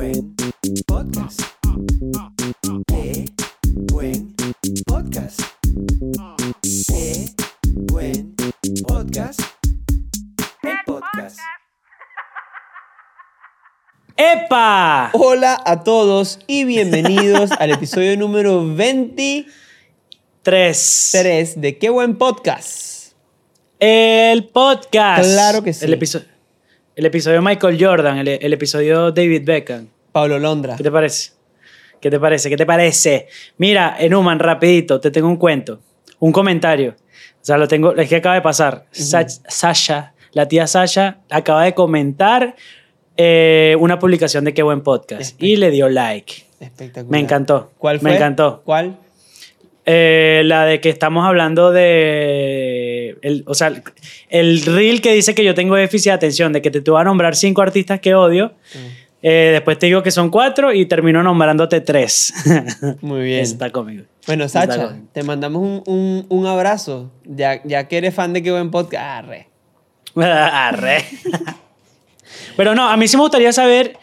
Buen podcast. Qué buen podcast. Qué buen podcast. El podcast. ¡Epa! Hola a todos y bienvenidos al episodio número 23 Tres. de Qué buen podcast. El podcast. Claro que sí. El, episodio el episodio Michael Jordan, el, el episodio David Beckham. Pablo Londra. ¿Qué te parece? ¿Qué te parece? ¿Qué te parece? Mira, Enuman, rapidito, te tengo un cuento, un comentario. O sea, lo tengo, es que acaba de pasar. Sa- Sasha, la tía Sasha, acaba de comentar eh, una publicación de Qué Buen Podcast y le dio like. Espectacular. Me encantó. ¿Cuál fue? Me encantó. ¿Cuál? Eh, la de que estamos hablando de. El, o sea, el reel que dice que yo tengo déficit de atención, de que te, te voy a nombrar cinco artistas que odio. eh, después te digo que son cuatro y termino nombrándote tres. Muy bien. Está cómico. Bueno, Sacha, te mandamos un, un- un abrazo, ya, ya que eres fan de Qué buen podcast. Arre. Arre. Pero no, a mí sí me gustaría saber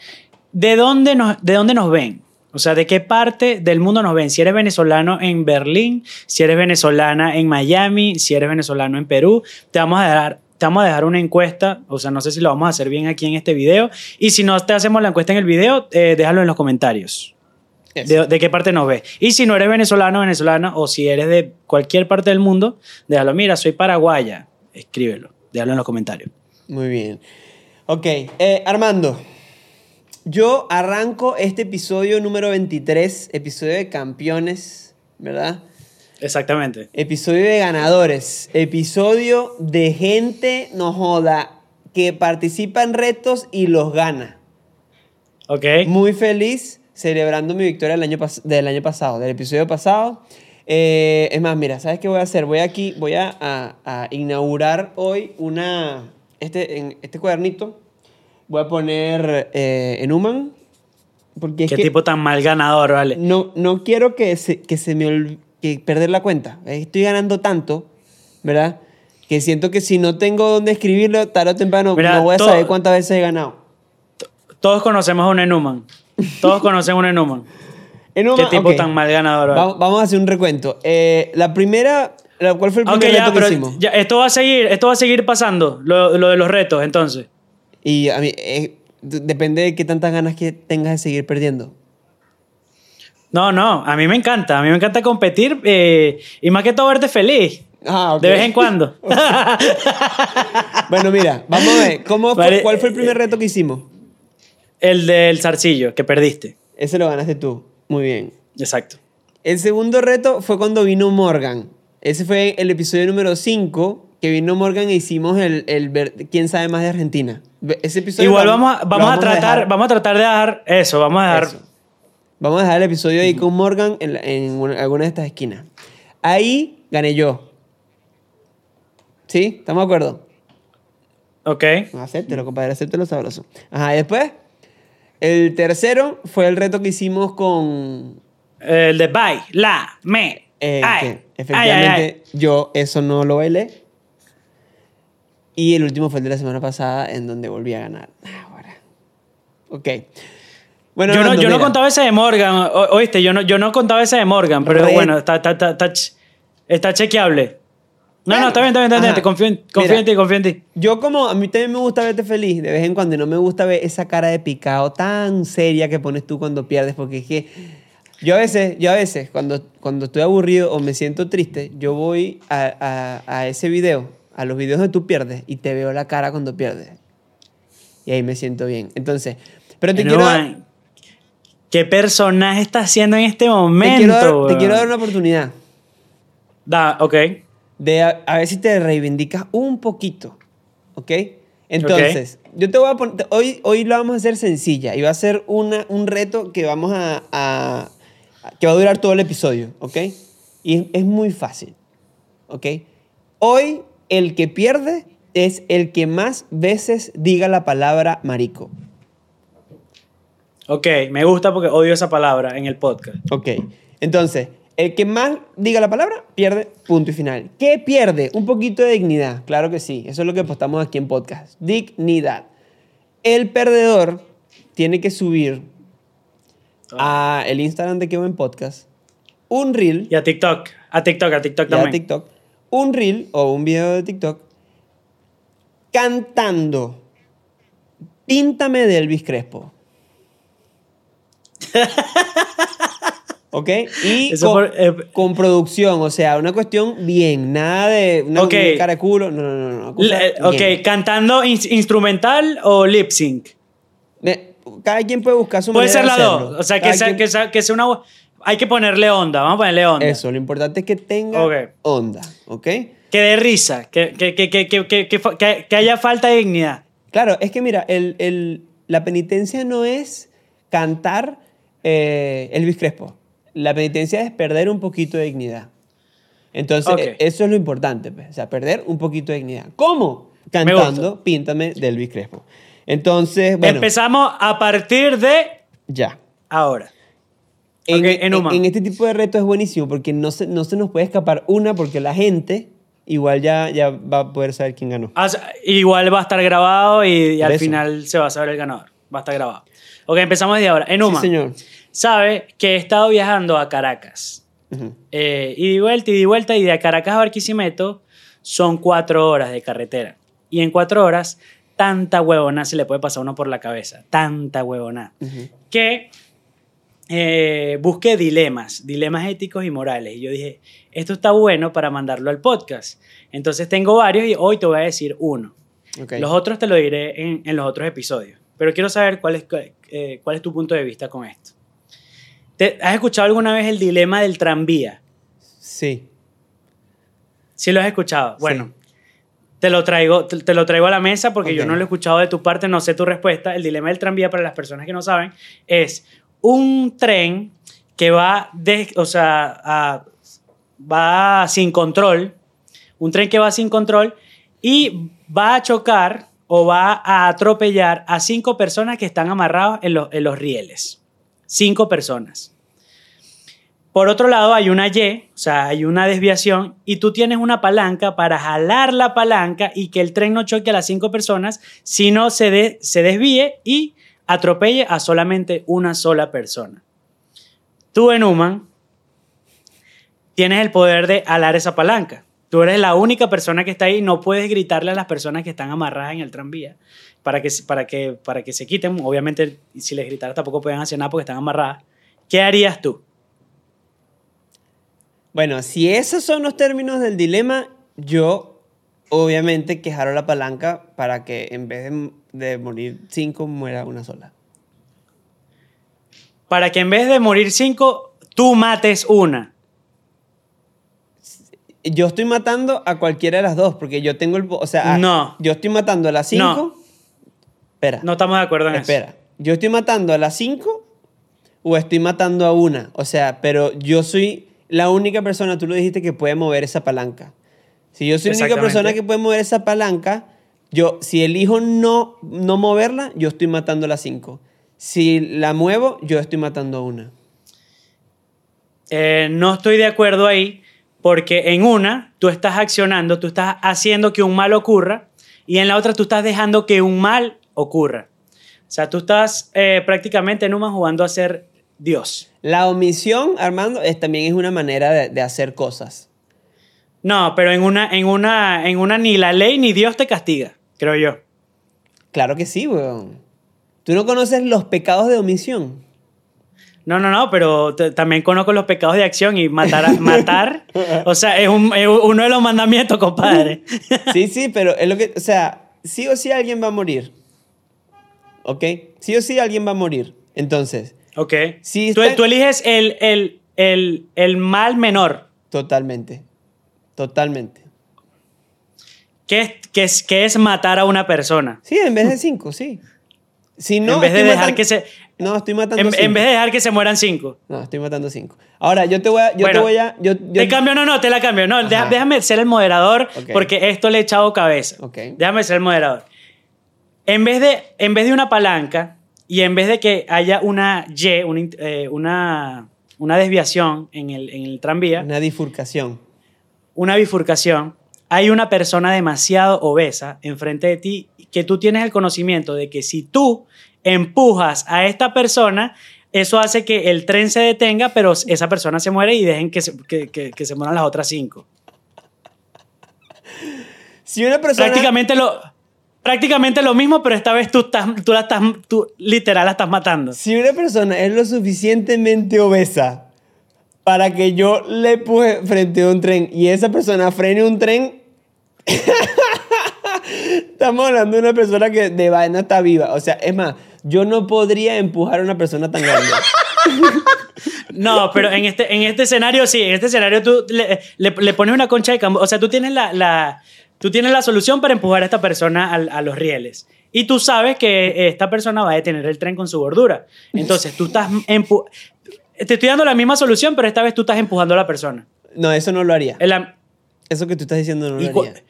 de dónde nos, de dónde nos ven. O sea, de qué parte del mundo nos ven. Si eres venezolano en Berlín, si eres venezolana en Miami, si eres venezolano en Perú, te vamos a dejar, te vamos a dejar una encuesta. O sea, no sé si lo vamos a hacer bien aquí en este video. Y si no te hacemos la encuesta en el video, eh, déjalo en los comentarios. De, de qué parte nos ves. Y si no eres venezolano venezolana, o si eres de cualquier parte del mundo, déjalo. Mira, soy paraguaya. Escríbelo. Déjalo en los comentarios. Muy bien. Ok, eh, Armando. Yo arranco este episodio número 23, episodio de campeones, ¿verdad? Exactamente. Episodio de ganadores, episodio de gente, no joda, que participa en retos y los gana. Ok. Muy feliz celebrando mi victoria del año, pas- del año pasado, del episodio pasado. Eh, es más, mira, ¿sabes qué voy a hacer? Voy aquí, voy a, a- a inaugurar hoy una, este, en este cuadernito, voy a poner eh, en Human, porque es Qué que tipo tan mal ganador, vale. no, no quiero que se, que se me olvide, que perder la cuenta. Estoy ganando tanto, ¿verdad? Que siento que si no tengo dónde escribirlo, tarde o temprano Mira, no voy a saber cuántas veces he ganado. Todos conocemos a un Enuman. Todos conocen a un Enuman. En Qué tipo ok. tan mal ganador, vale. Va- Vamos a hacer un recuento. Eh, la primera, ¿cuál fue el primer ya, reto que pero hicimos? ya, esto va a seguir, esto va a seguir pasando, lo, lo de los retos, entonces. Y a mí, eh, depende de qué tantas ganas que tengas de seguir perdiendo. No, no, a mí me encanta, a mí me encanta competir eh, y más que todo verte feliz. Ah. De vez en cuando. Bueno, mira, vamos a ver. ¿cómo fue- Vale, ¿Cuál fue el primer eh, reto que hicimos? El del zarcillo, que perdiste. Ese lo ganaste tú. Muy bien. Exacto. El segundo reto fue cuando vino Morgan. Ese fue el episodio número 5 que vino Morgan e hicimos el, el ver- quién sabe más de Argentina. Ese episodio Igual vamos vamos a tratar, vamos a tratar de dar eso, vamos a dar. Eso. Vamos a dejar el episodio ahí con Morgan en, la- en una- alguna de estas esquinas. Ahí gané yo. ¿Sí? ¿Estamos de acuerdo? Ok. Acéptelo, compadre, acéptelo sabroso. Ajá, y después, el tercero fue el reto que hicimos con... El de bye, la, me. eh, ay, que ay, efectivamente ay, ay. yo eso no lo bailé. Y el último fue el de la semana pasada en donde volví a ganar. Ah, Ahora. Ok. Bueno, yo no, yo no contaba ese de Morgan, o- oíste, yo no, yo no contaba ese de Morgan, pero Red. bueno, está, está, está, está, ch- está chequeable. No, no, Bueno, está bien, está bien, está bien, te confío, en- confío Mira. en ti, confío en ti. Yo como a mí también me gusta verte feliz de vez en cuando y no me gusta ver esa cara de picado tan seria que pones tú cuando pierdes porque es que yo a veces, yo a veces cuando, cuando estoy aburrido o me siento triste, yo voy a, a- a ese video, a los videos donde tú pierdes y te veo la cara cuando pierdes. Y ahí me siento bien. Entonces, pero te No, quiero, ¿Qué personaje está haciendo en este te momento? quiero dar, te quiero dar una oportunidad Da, ok. de a, a ver si te reivindicas un poquito, ¿ok? Entonces, yo te voy a poner, hoy, hoy lo vamos a hacer sencilla y va a ser una, un reto que vamos a, a- que va a durar todo el episodio, ¿ok? Y es, es muy fácil, ¿ok? Hoy el que pierde es el que más veces diga la palabra marico, Ok, me gusta porque odio esa palabra en el podcast. ¿ok? Entonces, el que más diga la palabra pierde, punto y final. ¿Qué pierde? Un poquito de dignidad, claro que sí, eso es lo que apostamos aquí en podcast, dignidad. El perdedor tiene que subir a el Instagram de Qué Buen Podcast un reel Y a TikTok. A TikTok, a TikTok y a también. TikTok, un reel o un video de TikTok cantando Píntame de Elvis Crespo. ¿Ok? Y Eso con, por- eh, con producción, o sea, una cuestión bien, nada de una, Ok. una cara de culo, no, no, no, no. Le- ok, bien. cantando ins- instrumental o lip sync. Me- cada quien puede buscar su Puede ser hacerlo. dos. O sea, que sea, quien- que, sea, que sea una. Hay que ponerle onda. Vamos a ponerle onda. Eso, lo importante es que tenga Ok. onda, ¿ok? Que dé risa. Que, que, que, que, que, que, que fa- que- que haya falta de dignidad. Claro, es que mira, el, el- la penitencia no es cantar eh, Elvis Crespo. La penitencia es perder un poquito de dignidad. Entonces, e- eso es lo importante, pues, o sea, perder un poquito de dignidad. ¿Cómo? Cantando Píntame de Elvis Crespo. Entonces, bueno, Empezamos a partir de ya. ahora. En, Ok, en Uma. en este tipo de reto es buenísimo porque no se, no se nos puede escapar una porque la gente igual ya, ya va a poder saber quién ganó. Ah, igual va a estar grabado y, y al eso. final se va a saber el ganador. Va a estar grabado. Ok, empezamos desde ahora. Enuma, Sí, señor. sabe que he estado viajando a Caracas. Ujú. Eh, y de vuelta, y de vuelta, y de Caracas a Barquisimeto son cuatro horas de carretera. Y en cuatro horas, tanta huevona se le puede pasar a uno por la cabeza. Tanta huevona. Ujú. Que eh, busqué dilemas, dilemas éticos y morales. Y yo dije, esto está bueno para mandarlo al podcast. Entonces tengo varios y hoy te voy a decir uno. Los otros te lo diré en, en los otros episodios. Pero quiero saber cuál es, eh, cuál es tu punto de vista con esto. ¿Te- ¿Has escuchado alguna vez el dilema del tranvía? Sí. Sí lo has escuchado. Sí. Bueno, te lo traigo, te, te lo traigo a la mesa porque yo no lo he escuchado de tu parte, no sé tu respuesta. El dilema del tranvía para las personas que no saben es un tren que va de, o sea, va sin control, un tren que va sin control y va a chocar o va a atropellar a cinco personas que están amarrados en, los- en los rieles. Cinco personas. Por otro lado, hay una Y, o sea, hay una desviación, y tú tienes una palanca para jalar la palanca y que el tren no choque a las cinco personas, sino se, de- se desvíe y atropelle a solamente una sola persona. Tú en Human tienes el poder de alar esa palanca. Tú eres la única persona que está ahí, no puedes gritarle a las personas que están amarradas en el tranvía para que, para que, para que se quiten. Obviamente, si les gritaras tampoco pueden hacer nada porque están amarradas. ¿Qué harías tú? Bueno, si esos son los términos del dilema, yo obviamente que jalo la palanca para que en vez de, de morir cinco, muera una sola. Para que en vez de morir cinco, tú mates una. Yo estoy matando a cualquiera de las dos, porque yo tengo el... O sea, a- No. yo estoy matando a las cinco. No. Espera. No estamos de acuerdo en Espera. Yo estoy matando a las cinco o estoy matando a una. O sea, pero yo soy la única persona, tú lo dijiste, que puede mover esa palanca. Si yo soy la única persona que puede mover esa palanca, yo, si elijo no, no moverla, yo estoy matando a las cinco. Si la muevo, yo estoy matando a una. Eh, no estoy de acuerdo ahí porque en una tú estás accionando, tú estás haciendo que un mal ocurra y en la otra tú estás dejando que un mal ocurra. O sea, tú estás eh, prácticamente en una jugando a ser Dios. La omisión, Armando, es, también es una manera de, de hacer cosas. No, pero en una, en, una, en una ni la ley ni Dios te castiga, creo yo. Claro que sí, weón. ¿Tú no conoces los pecados de omisión? No, no, no, pero también conozco los pecados de acción y matar, matar o sea, es, un- es uno de los mandamientos, compadre. Sí, sí, pero es lo que, o sea, sí o sí alguien va a morir. ¿Ok? Sí o sí alguien va a morir. Entonces, Ok. Sí, tú, tú eliges el, el, el, el mal menor. totalmente. Totalmente. ¿Qué es, qué es, qué es matar a una persona? Sí, en vez de cinco, sí. Si no, en vez de dejar que se... No, estoy matando En, cinco. en vez de dejar que se mueran cinco. No, estoy matando cinco. Ahora, yo te voy a... Yo te voy a... Yo, yo- Te cambio, no, no, te la cambio. No, Ajá. déjame ser el moderador porque esto le he echado cabeza. Ok. Déjame ser el moderador. En vez, de, en vez de una palanca y en vez de que haya una Y, una, eh, una, una desviación en el, en el tranvía, Una bifurcación. Una bifurcación, hay una persona demasiado obesa enfrente de ti que tú tienes el conocimiento de que si tú empujas a esta persona, eso hace que el tren se detenga, pero esa persona se muere y dejen que se, que, que- que se mueran las otras cinco. Si una persona... Prácticamente lo, prácticamente lo mismo, pero esta vez tú, estás, tú la estás, tú literal la estás matando. Si una persona es lo suficientemente obesa para que yo le empuje frente a un tren y esa persona frene un tren, estamos hablando de una persona que de vaina está viva. O sea, es más, yo no podría empujar a una persona tan grande. No, pero en este, en este escenario sí, en este escenario tú le, le- pones una concha de cambo, o sea, tú tienes la, la- tú tienes la solución para empujar a esta persona al- a, los rieles. Y tú sabes que esta persona va a detener el tren con su gordura. Entonces, tú estás empu- te estoy dando la misma solución, pero esta vez tú estás empujando a la persona. No, eso no lo haría. La- Eso que tú estás diciendo no ¿y, lo haría.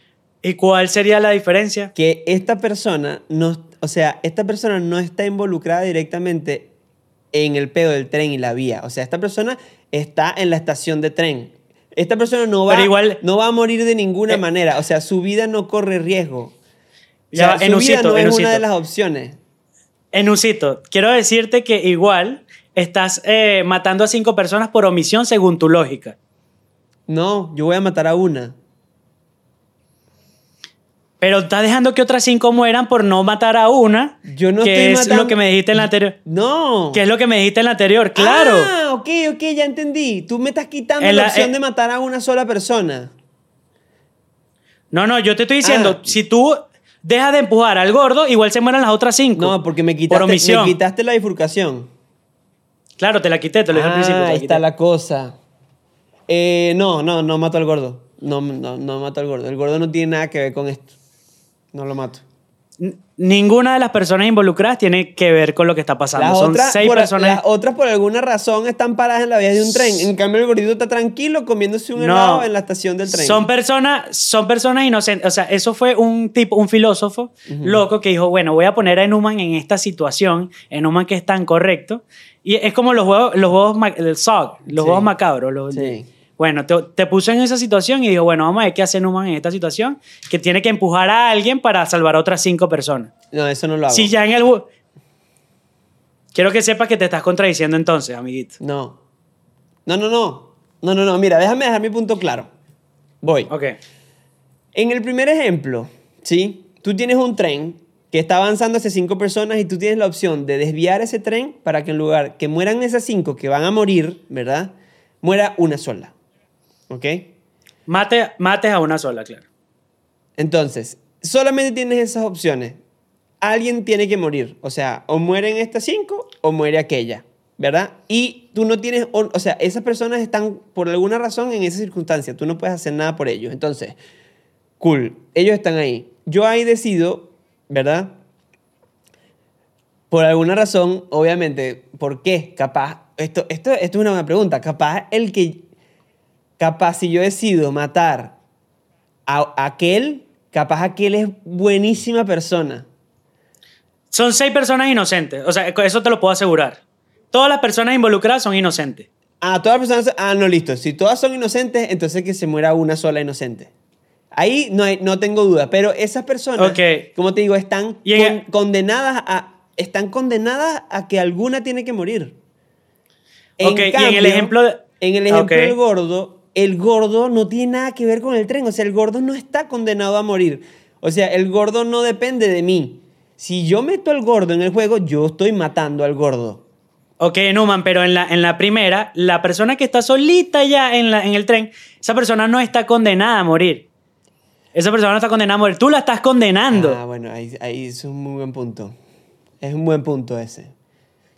¿Y cuál sería la diferencia? Que esta persona no, o sea, esta persona no está involucrada directamente en el pedo del tren y la vía. O sea, esta persona está en la estación de tren. Esta persona no va, igual- no va a morir de ninguna Eh. manera. O sea, su vida no corre riesgo. O Ya sea, va, su Enucito, vida no es una de las opciones. Enucito, quiero decirte que igual estás eh, matando a cinco personas por omisión según tu lógica. No, yo voy a matar a una. Pero estás dejando que otras cinco mueran por no matar a una. Yo no que estoy es matando- lo que me dijiste en la anterior. No. Que es lo que me dijiste en la anterior, claro. Ah, ok, ok, ya entendí. Tú me estás quitando En la, la- opción eh, de matar a una sola persona. No, no, yo te estoy diciendo, Ah. si tú dejas de empujar al gordo, igual se mueran las otras cinco. No, porque me quitaste, Por omisión. me quitaste la bifurcación. Claro, te la quité, te lo dije Ah, al principio. te la ahí está quité. la cosa. Eh, no, no, no mato al gordo. No, no, no mato al gordo. El gordo no tiene nada que ver con esto. No lo mato. N- Ninguna de las personas involucradas tiene que ver con lo que está pasando. Las Son otras, seis por, personas. las otras, por alguna razón, están paradas en la vía de un tren. En cambio, el gordito está tranquilo comiéndose un No. helado en la estación del tren. Son personas, son personas inocentes. O sea, eso fue un tipo, un filósofo loco que dijo, bueno, voy a poner a Enuman en esta situación, Enuman que es tan correcto. Y es como los juegos, los juegos, el SOG, los Sí. juegos macabros. los- Sí. Bueno, te, te puso en esa situación y dijo, bueno, vamos a ver qué hace Enuman en esta situación, que tiene que empujar a alguien para salvar a otras cinco personas. No, eso no lo hago. Si ya en el... Quiero que sepas que te estás contradiciendo entonces, amiguito. No. No, no, no. No, no, no. Mira, déjame dejar mi punto claro. Voy. Ok. En el primer ejemplo, ¿sí? Tú tienes un tren que está avanzando hacia cinco personas y tú tienes la opción de desviar ese tren para que en lugar que mueran esas cinco que van a morir, ¿verdad? Muera una sola. ¿Ok? Mate, mates a una sola, claro. Entonces, solamente tienes esas opciones. Alguien tiene que morir. O sea, o mueren estas cinco o muere aquella. ¿Verdad? Y tú no tienes, o, o sea, esas personas están por alguna razón en esa circunstancia. Tú no puedes hacer nada por ellos. Entonces, cool. Ellos están ahí. Yo ahí decido, ¿verdad? Por alguna razón, obviamente, ¿por qué? Capaz, esto, esto, esto es una buena pregunta. Capaz el que, capaz si yo decido matar a, a aquel, capaz aquel es buenísima persona. Son seis personas inocentes. O sea, eso te lo puedo asegurar. Todas las personas involucradas son inocentes. Ah, todas las personas, ah, no, listo. Si todas son inocentes, entonces que se muera una sola inocente. Ahí no, hay, no tengo duda, pero esas personas, como te digo, están Y en con- condenadas a están condenadas a que alguna tiene que morir. Ok, y en el ejemplo de- en el ejemplo del gordo, el gordo no tiene nada que ver con el tren, o sea, el gordo no está condenado a morir. O sea, el gordo no depende de mí. Si yo meto al gordo en el juego, yo estoy matando al gordo. Ok, Numan, pero en la, en la primera, la persona que está solita ya en, la, en el tren, esa persona no está condenada a morir. Esa persona no está condenada a morir. Tú la estás condenando. Ah, bueno, ahí, ahí es un muy buen punto. Es un buen punto ese.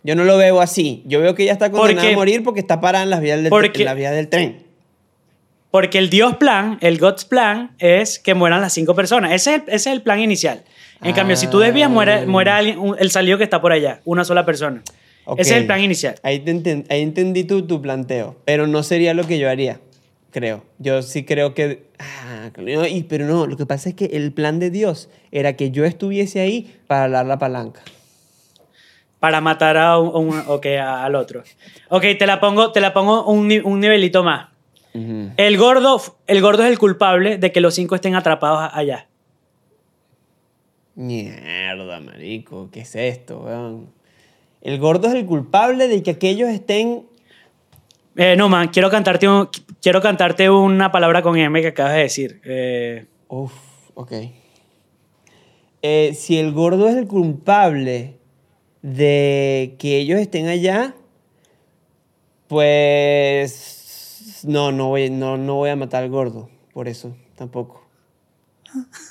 Yo no lo veo así. Yo veo que ella está condenada Porque- a morir porque está parada en las vías del, porque- en las vías del tren. Porque el Dios plan, el God's plan, es que mueran las cinco personas. Ese es el, ese es el plan inicial. En cambio, si tú desvías, muere, Ah. muere alguien, un- el salido que está por allá, una sola persona. Ok. Ese es el plan inicial. Ahí, te enten- ahí entendí tu, tu planteo, pero no sería lo que yo haría, creo. Yo sí creo que... Ah, no, y- pero no, lo que pasa es que el plan de Dios era que yo estuviese ahí para dar la palanca. Para matar a un, un- a- al otro. Ok, te la pongo, te la pongo un, ni- un nivelito más. El gordo, el gordo es el culpable de que los cinco estén atrapados allá. Mierda, marico, ¿qué es esto, weón? El gordo es el culpable de que aquellos estén... Eh, no, man, quiero cantarte, un- quiero cantarte una palabra con M que acabas de decir. Eh, Uf, ok. Eh, si el gordo es el culpable de que ellos estén allá, pues no, no voy, no, no voy a matar al gordo, por eso, tampoco.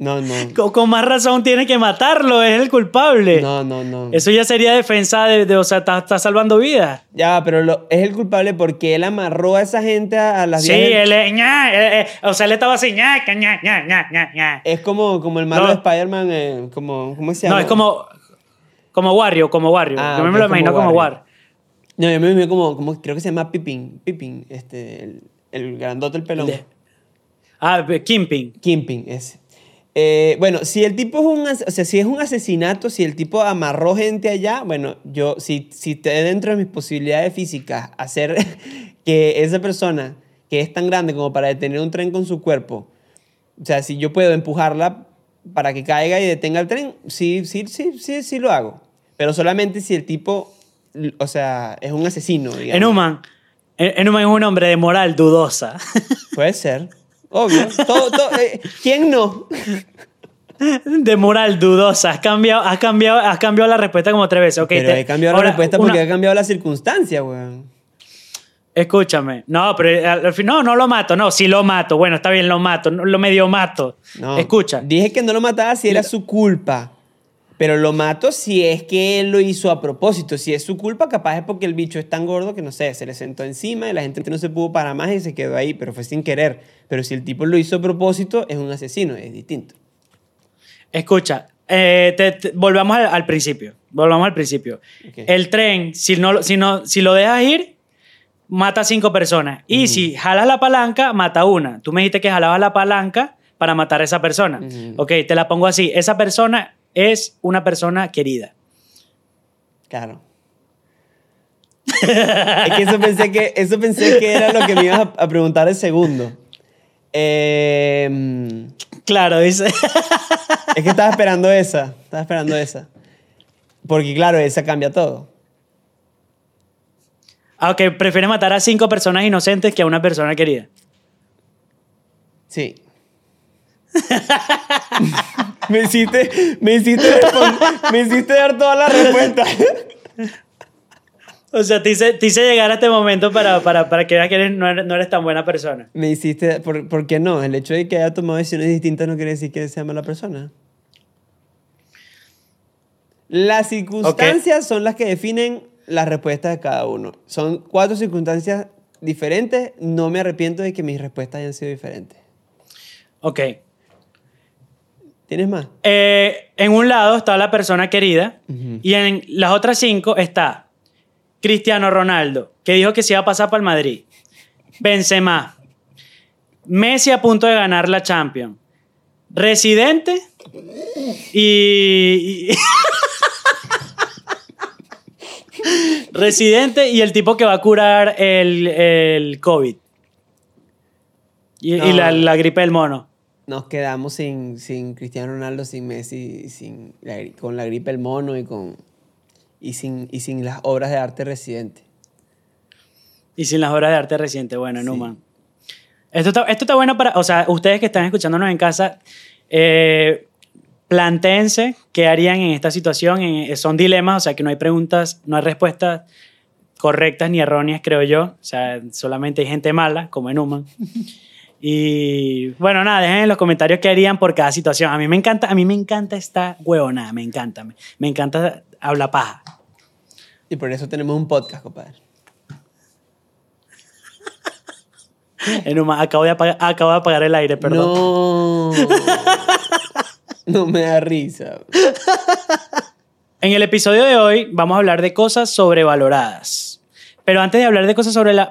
No, no. con, con más razón tiene que matarlo, es el culpable. No, no, no. Eso ya sería defensa de, de- o sea, está, está salvando vidas. Ya, pero lo- es el culpable porque él amarró a esa gente a, a las Sí, del- él, es- ña, eh, eh, o sea, él estaba así, ña, ña, ña, ña, ña, ña, ña. Es como, como el malo No. de Spider-Man, eh, como, ¿cómo se llama? No, es como, como Wario, como Wario. Ah, Yo ok, me lo imagino como Wario. No, yo me imagino como, como, creo que se llama Pippin, Pippin, este, el, el grandote, el pelón. De- Ah, Kimping. Kimping, ese. Eh, bueno, si el tipo es un, o sea, si es un asesinato, si el tipo amarró gente allá, bueno, yo, si, si te dentro de mis posibilidades físicas hacer que esa persona que es tan grande como para detener un tren con su cuerpo, o sea, si yo puedo empujarla para que caiga y detenga el tren, sí, sí, sí, sí, sí lo hago. Pero solamente si el tipo, o sea, es un asesino, digamos. Enuman. En- Enuman es un hombre de moral dudosa. Puede ser. Obvio. Todo, todo, eh, ¿Quién no? de moral dudosa. Has cambiado, has cambiado, has cambiado la respuesta como tres veces. Ok, Pero te- he cambiado ahora, la respuesta porque una- he cambiado la circunstancia, weón. Escúchame. No, pero al al fin, no, no lo mato. No, sí lo mato. Bueno, está bien, lo mato. Lo medio mato. No. Escucha. Dije que no lo mataba si era su culpa. Pero lo mato si es que él lo hizo a propósito. Si es su culpa, capaz es porque el bicho es tan gordo que no sé, se le sentó encima y la gente no se pudo parar más y se quedó ahí, pero fue sin querer. Pero si el tipo lo hizo a propósito, es un asesino, es distinto. Escucha. eh, te- te- volvamos al, al principio. Volvamos al principio. El tren, si, no, lo- si, no, si lo dejas ir, mata a cinco personas. Y si jalas la palanca, mata a una. Tú me dijiste que jalabas la palanca para matar a esa persona. Ok, te la pongo así. Esa persona es una persona querida. Claro. es que eso pensé que, eso pensé que era lo que me ibas a, a preguntar el segundo. Eh, Claro, dice. es que estaba esperando esa. Estaba esperando esa. Porque claro, esa cambia todo. Aunque Ah, prefiere matar a cinco personas inocentes que a una persona querida. Sí. me hiciste, me hiciste, me hiciste dar toda la respuesta. O sea, te hice, te hice llegar a este momento para, para, para que veas que eres- no, eres, no eres tan buena persona. me hiciste, ¿por, por qué no? El hecho de que haya tomado decisiones distintas no quiere decir que sea mala persona. Las circunstancias son las que definen las respuestas de cada uno. Son cuatro circunstancias diferentes. No me arrepiento de que mis respuestas hayan sido diferentes. Ok. ¿Tienes más? Eh, en un lado está la persona querida y en las otras cinco está Cristiano Ronaldo, que dijo que se iba a pasar para el Madrid. Benzema. Messi a punto de ganar la Champions. Residente y... y- Residente y el tipo que va a curar el, el COVID. Y, la, la gripe del mono. Nos quedamos sin, sin Cristiano Ronaldo, sin Messi, sin la con la gripe del mono y, con, y, sin, y sin las obras de arte residente. Y sin las obras de arte reciente, bueno, Sí. Newman. Esto está, esto está bueno para, o sea, ustedes que están escuchándonos en casa, eh, planteense qué harían en esta situación. En- son dilemas, o sea, que no hay preguntas, no hay respuestas correctas ni erróneas, creo yo. O sea, solamente hay gente mala, como en Newman. Y bueno, nada, dejen en los comentarios qué harían por cada situación. A mí me encanta, a mí me encanta esta huevonada, me encanta. Me, me encanta hablar paja. Y por eso tenemos un podcast, compadre. Enuma, acabo de, apagar, acabo de apagar el aire, perdón. No. No me da risa. En el episodio de hoy vamos a hablar de cosas sobrevaloradas. Pero antes de hablar de cosas sobre la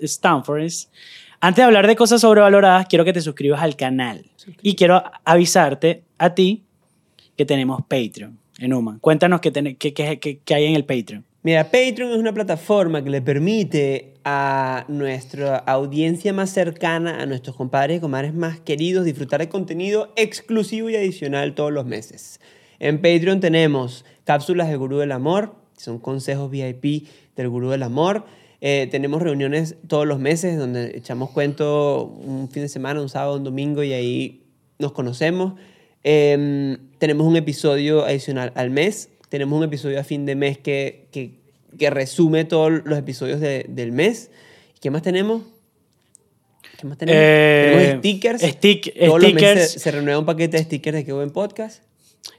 Stanford, antes de hablar de cosas sobrevaloradas, quiero que te suscribas al canal. Y quiero avisarte a ti que tenemos Patreon en Uma. Cuéntanos qué, ten- qué- qué- qué- qué hay en el Patreon. Mira, Patreon es una plataforma que le permite a nuestra audiencia más cercana, a nuestros compadres y comadres más queridos, disfrutar de contenido exclusivo y adicional todos los meses. En Patreon tenemos cápsulas del Gurú del Amor, son consejos VIP del Gurú del Amor. Eh, tenemos reuniones todos los meses donde echamos cuento un fin de semana, un sábado, un domingo y ahí nos conocemos. Em, tenemos un episodio adicional al mes. Tenemos un episodio a fin de mes que, que, que resume todos los episodios de- del mes. ¿Y qué más tenemos? ¿Qué más tenemos? Eh, tenemos stickers. stick- Todos los stickers. meses se, se renueva un paquete de stickers de Qué Buen Podcast.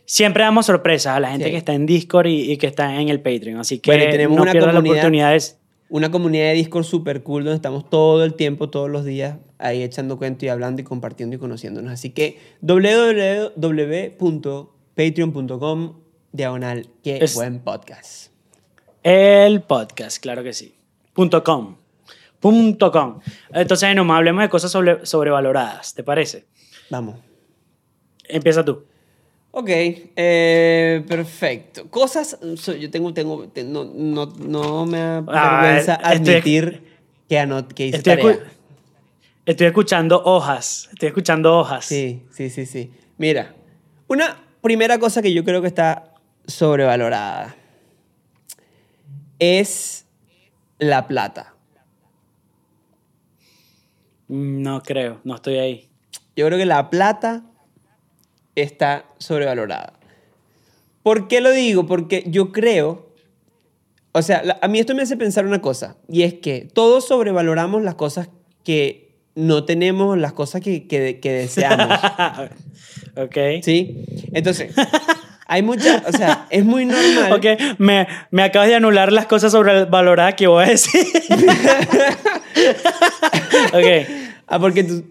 Siempre damos sorpresas a la gente Sí. que está en Discord y, y que está en el Patreon. Así que Bueno, tenemos no una pierdas comunidad- Una comunidad de Discord súper cool donde estamos todo el tiempo, todos los días, ahí echando cuento y hablando y compartiendo y conociéndonos. Así que www.patreon.com diagonal qué Es- buen podcast. El podcast, claro que sí. Punto .com. Punto .com. Entonces, nomás hablemos de cosas sobre- sobrevaloradas, ¿te parece? Vamos. Empieza tú. Ok, eh, perfecto. Cosas, so- yo tengo, tengo, te- no, no, no me da Ah, vergüenza estoy- admitir que, anot, que hice Estoy, tarea. estoy escuchando hojas. Estoy escuchando hojas. Sí, sí, sí, sí. Mira, una primera cosa que yo creo que está sobrevalorada es la plata. No creo, no estoy ahí. Yo creo que la plata está sobrevalorada. ¿Por qué lo digo? Porque yo creo, o sea, la- a mí esto me hace pensar una cosa, y es que todos sobrevaloramos las cosas que no tenemos, las cosas que, que, que deseamos. ok. ¿Sí? Entonces, hay muchas, o sea, es muy normal. Ok, me, me acabas de anular las cosas sobrevaloradas que voy a decir. ok. Ah, porque tú...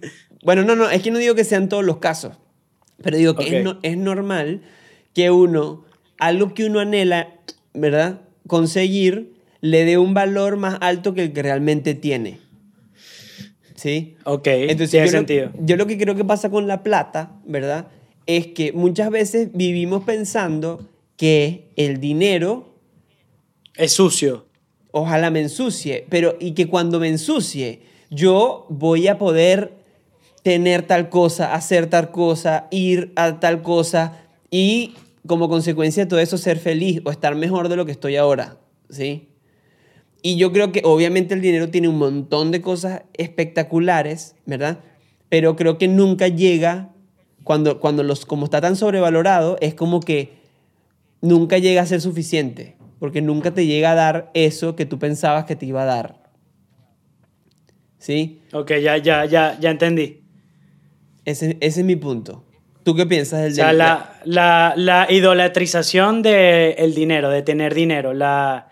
Bueno, no, no, es que no digo que sean todos los casos, pero digo que es, no- es normal que uno, algo que uno anhela, ¿verdad? Conseguir, le dé un valor más alto que el que realmente tiene. ¿Sí? Ok, Entonces, tiene yo lo- sentido. yo lo que creo que pasa con la plata, ¿verdad? Es que muchas veces vivimos pensando que el dinero Es sucio. ojalá me ensucie, pero y que cuando me ensucie, yo voy a poder tener tal cosa, hacer tal cosa, ir a tal cosa y como consecuencia de todo eso ser feliz o estar mejor de lo que estoy ahora, ¿sí? Y yo creo que obviamente el dinero tiene un montón de cosas espectaculares, ¿verdad? Pero creo que nunca llega cuando cuando los como está tan sobrevalorado es como que nunca llega a ser suficiente, porque nunca te llega a dar eso que tú pensabas que te iba a dar. ¿Sí? Ok, ya, ya, ya, ya entendí. Ese, ese es mi punto. ¿Tú qué piensas del O sea, del- la, la, la idolatrización del dinero, de tener dinero, la,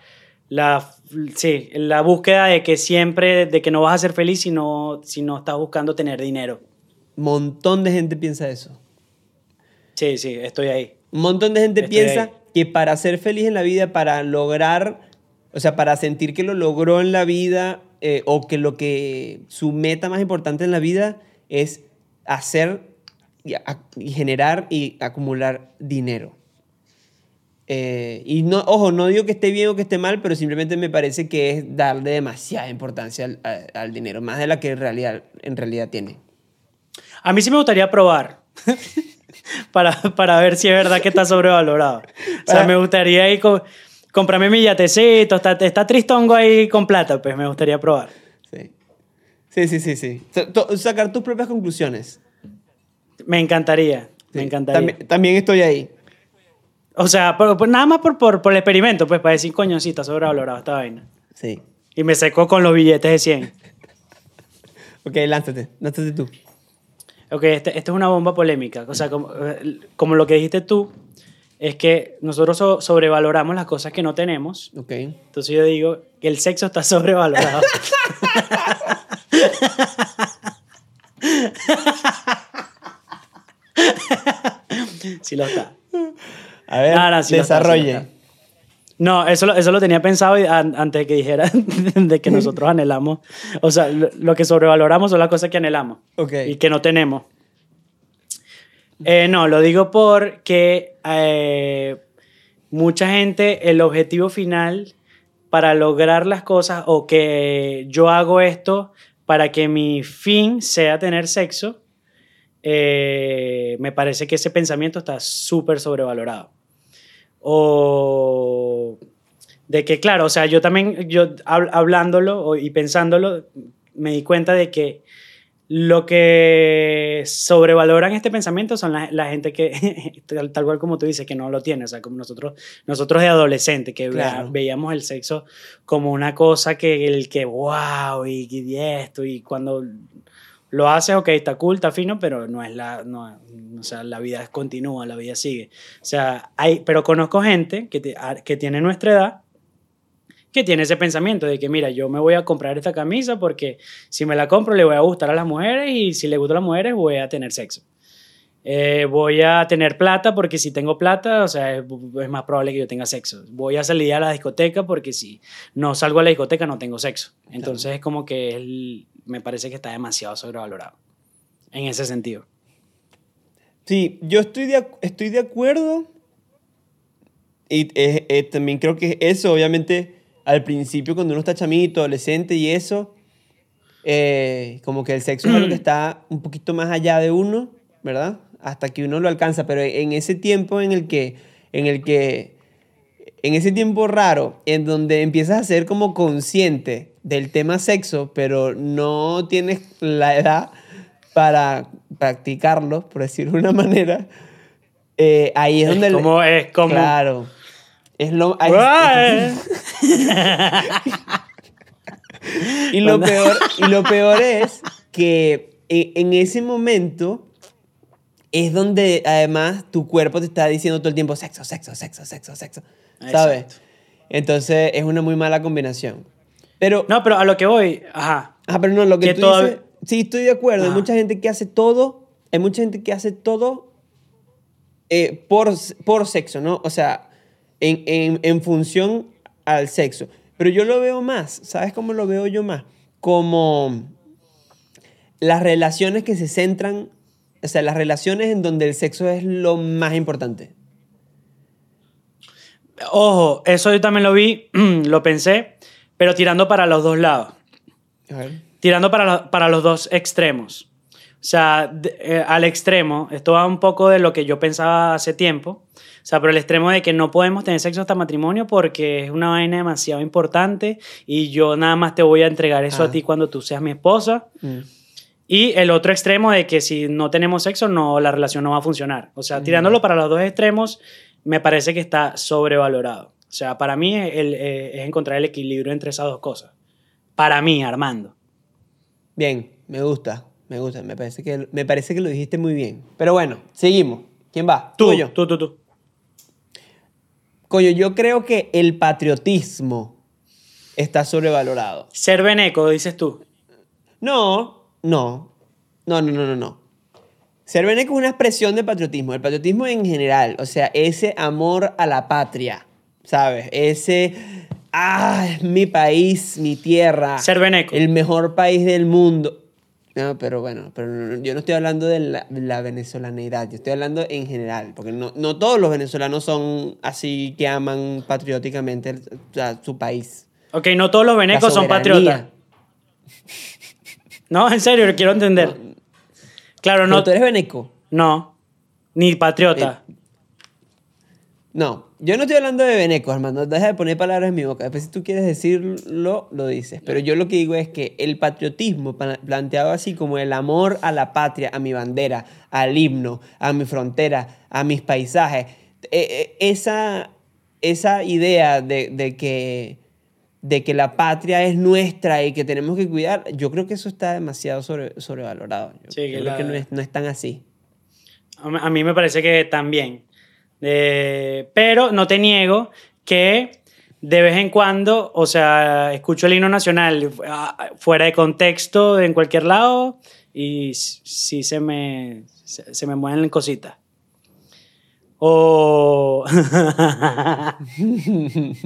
la, sí, la búsqueda de que siempre, de que no vas a ser feliz si no, si no estás buscando tener dinero. montón de gente piensa eso. Sí, sí, estoy ahí. Un montón de gente Estoy piensa ahí. que para ser feliz en la vida, para lograr, o sea, para sentir que lo logró en la vida eh, o que lo que su meta más importante en la vida es hacer y, a- y generar y acumular dinero. Eh, y no, ojo, no digo que esté bien o que esté mal, pero simplemente me parece que es darle demasiada importancia al, al dinero, más de la que en realidad, en realidad tiene. A mí sí me gustaría probar. para, para ver si es verdad que está sobrevalorado. O sea, me gustaría ir co- comprarme mi yatecito, está, está tristongo ahí con plata, pues me gustaría probar. Sí, sí, sí, sí. Sacar tus propias conclusiones. Me encantaría, me encantaría. También, también estoy ahí. O sea, por- por- nada más por, por, por el experimento, pues para decir, coño, sí, está sobrevalorado esta vaina. Sí. Y me secó con los billetes de 100. Ok, lánzate. Lánzate tú. Ok, este- esta es una bomba polémica. O sea, como, eh, como lo que dijiste tú, es que nosotros so- sobrevaloramos las cosas que no tenemos. Ok. Entonces yo digo que el sexo está sobrevalorado. sí lo está. A ver, No, no, sí lo está, desarrolle. sí. No, eso, lo- eso lo tenía pensado antes de que dijera de que nosotros anhelamos. O sea, lo, que sobrevaloramos son las cosas que anhelamos y que no tenemos. Eh, no, lo digo porque eh, mucha gente, el objetivo final para lograr las cosas o que yo hago esto para que mi fin sea tener sexo, eh, me parece que ese pensamiento está súper sobrevalorado. O de que, claro, o sea, yo también, yo hab- hablándolo y pensándolo, me di cuenta de que lo que sobrevaloran este pensamiento son la, la gente que, tal, tal cual como tú dices, que no lo tiene. O sea, como nosotros, nosotros de adolescente, que Claro. veíamos el sexo como una cosa que el que, wow, y, y esto, y cuando lo haces, ok, está cool, está fino, pero no es la, no, o sea, la vida continúa, la vida sigue. O sea, hay, pero conozco gente que, te- que tiene nuestra edad que tiene ese pensamiento de que, mira, yo me voy a comprar esta camisa porque si me la compro le voy a gustar a las mujeres y si le gustan a las mujeres voy a tener sexo. Eh, voy a tener plata porque si tengo plata, o sea, es, es más probable que yo tenga sexo. Voy a salir a la discoteca porque si no salgo a la discoteca no tengo sexo. Entonces es como que el- me parece que está demasiado sobrevalorado en ese sentido. Sí, yo estoy de, estoy de acuerdo. Y eh, eh, también creo que eso, obviamente, al principio, cuando uno está chamito, adolescente y eso, eh, como que el sexo es algo que está un poquito más allá de uno, ¿verdad? Hasta que uno lo alcanza. Pero en ese tiempo en el que, en el que, en ese tiempo raro, en donde empiezas a ser como consciente del tema sexo, pero no tienes la edad para practicarlo, por decirlo de una manera, eh, ahí es, Es donde... el- como, es como... Claro. Es lo... y, lo peor, y lo peor es que e- en ese momento es donde además tu cuerpo te está diciendo todo el tiempo sexo, sexo, sexo, sexo, sexo. ¿Sabes? Exacto. Entonces es una muy mala combinación. Pero... No, pero a lo que voy, ajá. Ah, pero no, lo que, que tú dices... Sí, estoy de acuerdo. Hay Ajá. mucha gente que hace todo... Hay mucha gente que hace todo eh, por, por sexo, ¿no? O sea, en, en, en función al sexo. Pero yo lo veo más, ¿sabes cómo lo veo yo más? Como las relaciones que se centran, o sea, las relaciones en donde el sexo es lo más importante. Ojo, eso yo también lo vi, lo pensé, pero tirando para los dos lados. Tirando para, lo- para los dos extremos. O sea, de- eh, al extremo, esto va un poco de lo que yo pensaba hace tiempo. O sea, pero el extremo de que no podemos tener sexo hasta matrimonio porque es una vaina demasiado importante y yo nada más te voy a entregar eso Ah. a ti cuando tú seas mi esposa. Mm. Y el otro extremo de que si no tenemos sexo, no, la relación no va a funcionar. O sea, tirándolo para los dos extremos, me parece que está sobrevalorado. O sea, para mí el- eh, es encontrar el equilibrio entre esas dos cosas. Para mí, Armando. Bien, me gusta, me gusta. Me parece, que, me parece que lo dijiste muy bien. Pero bueno, seguimos. ¿Quién va? Tú, yo? tú, tú, tú. Coño, yo creo que el patriotismo está sobrevalorado. Ser veneco, dices tú. No, no, no, no, no, no, no. Ser veneco es una expresión de patriotismo. El patriotismo en general, o sea, ese amor a la patria, ¿sabes? Ese, ah, es mi país, mi tierra. Ser veneco. El mejor país del mundo. No, pero bueno, pero yo no estoy hablando de la, la venezolanidad, yo estoy hablando en general, porque no, no todos los venezolanos son así que aman patrióticamente su país. Ok, no todos los venecos son patriotas. No, en serio, quiero entender. Claro, No, tú eres veneco. No. Ni patriota. No, yo no estoy hablando de venecos, Armando. Deja de poner palabras en mi boca. Después, si tú quieres decirlo, lo dices. Pero yo lo que digo es que el patriotismo, pa- planteado así como el amor a la patria, a mi bandera, al himno, a mi frontera, a mis paisajes, eh, eh, esa, esa idea de, de que, de que la patria es nuestra y que tenemos que cuidar, yo creo que eso está demasiado sobre, sobrevalorado. Yo, Sí, que creo la- que no es, no es tan así. A mí me parece que también. Eh, pero no te niego que de vez en cuando, o sea, escucho el himno nacional fuera de contexto en cualquier lado y sí se me, se, se me mueven cositas. O,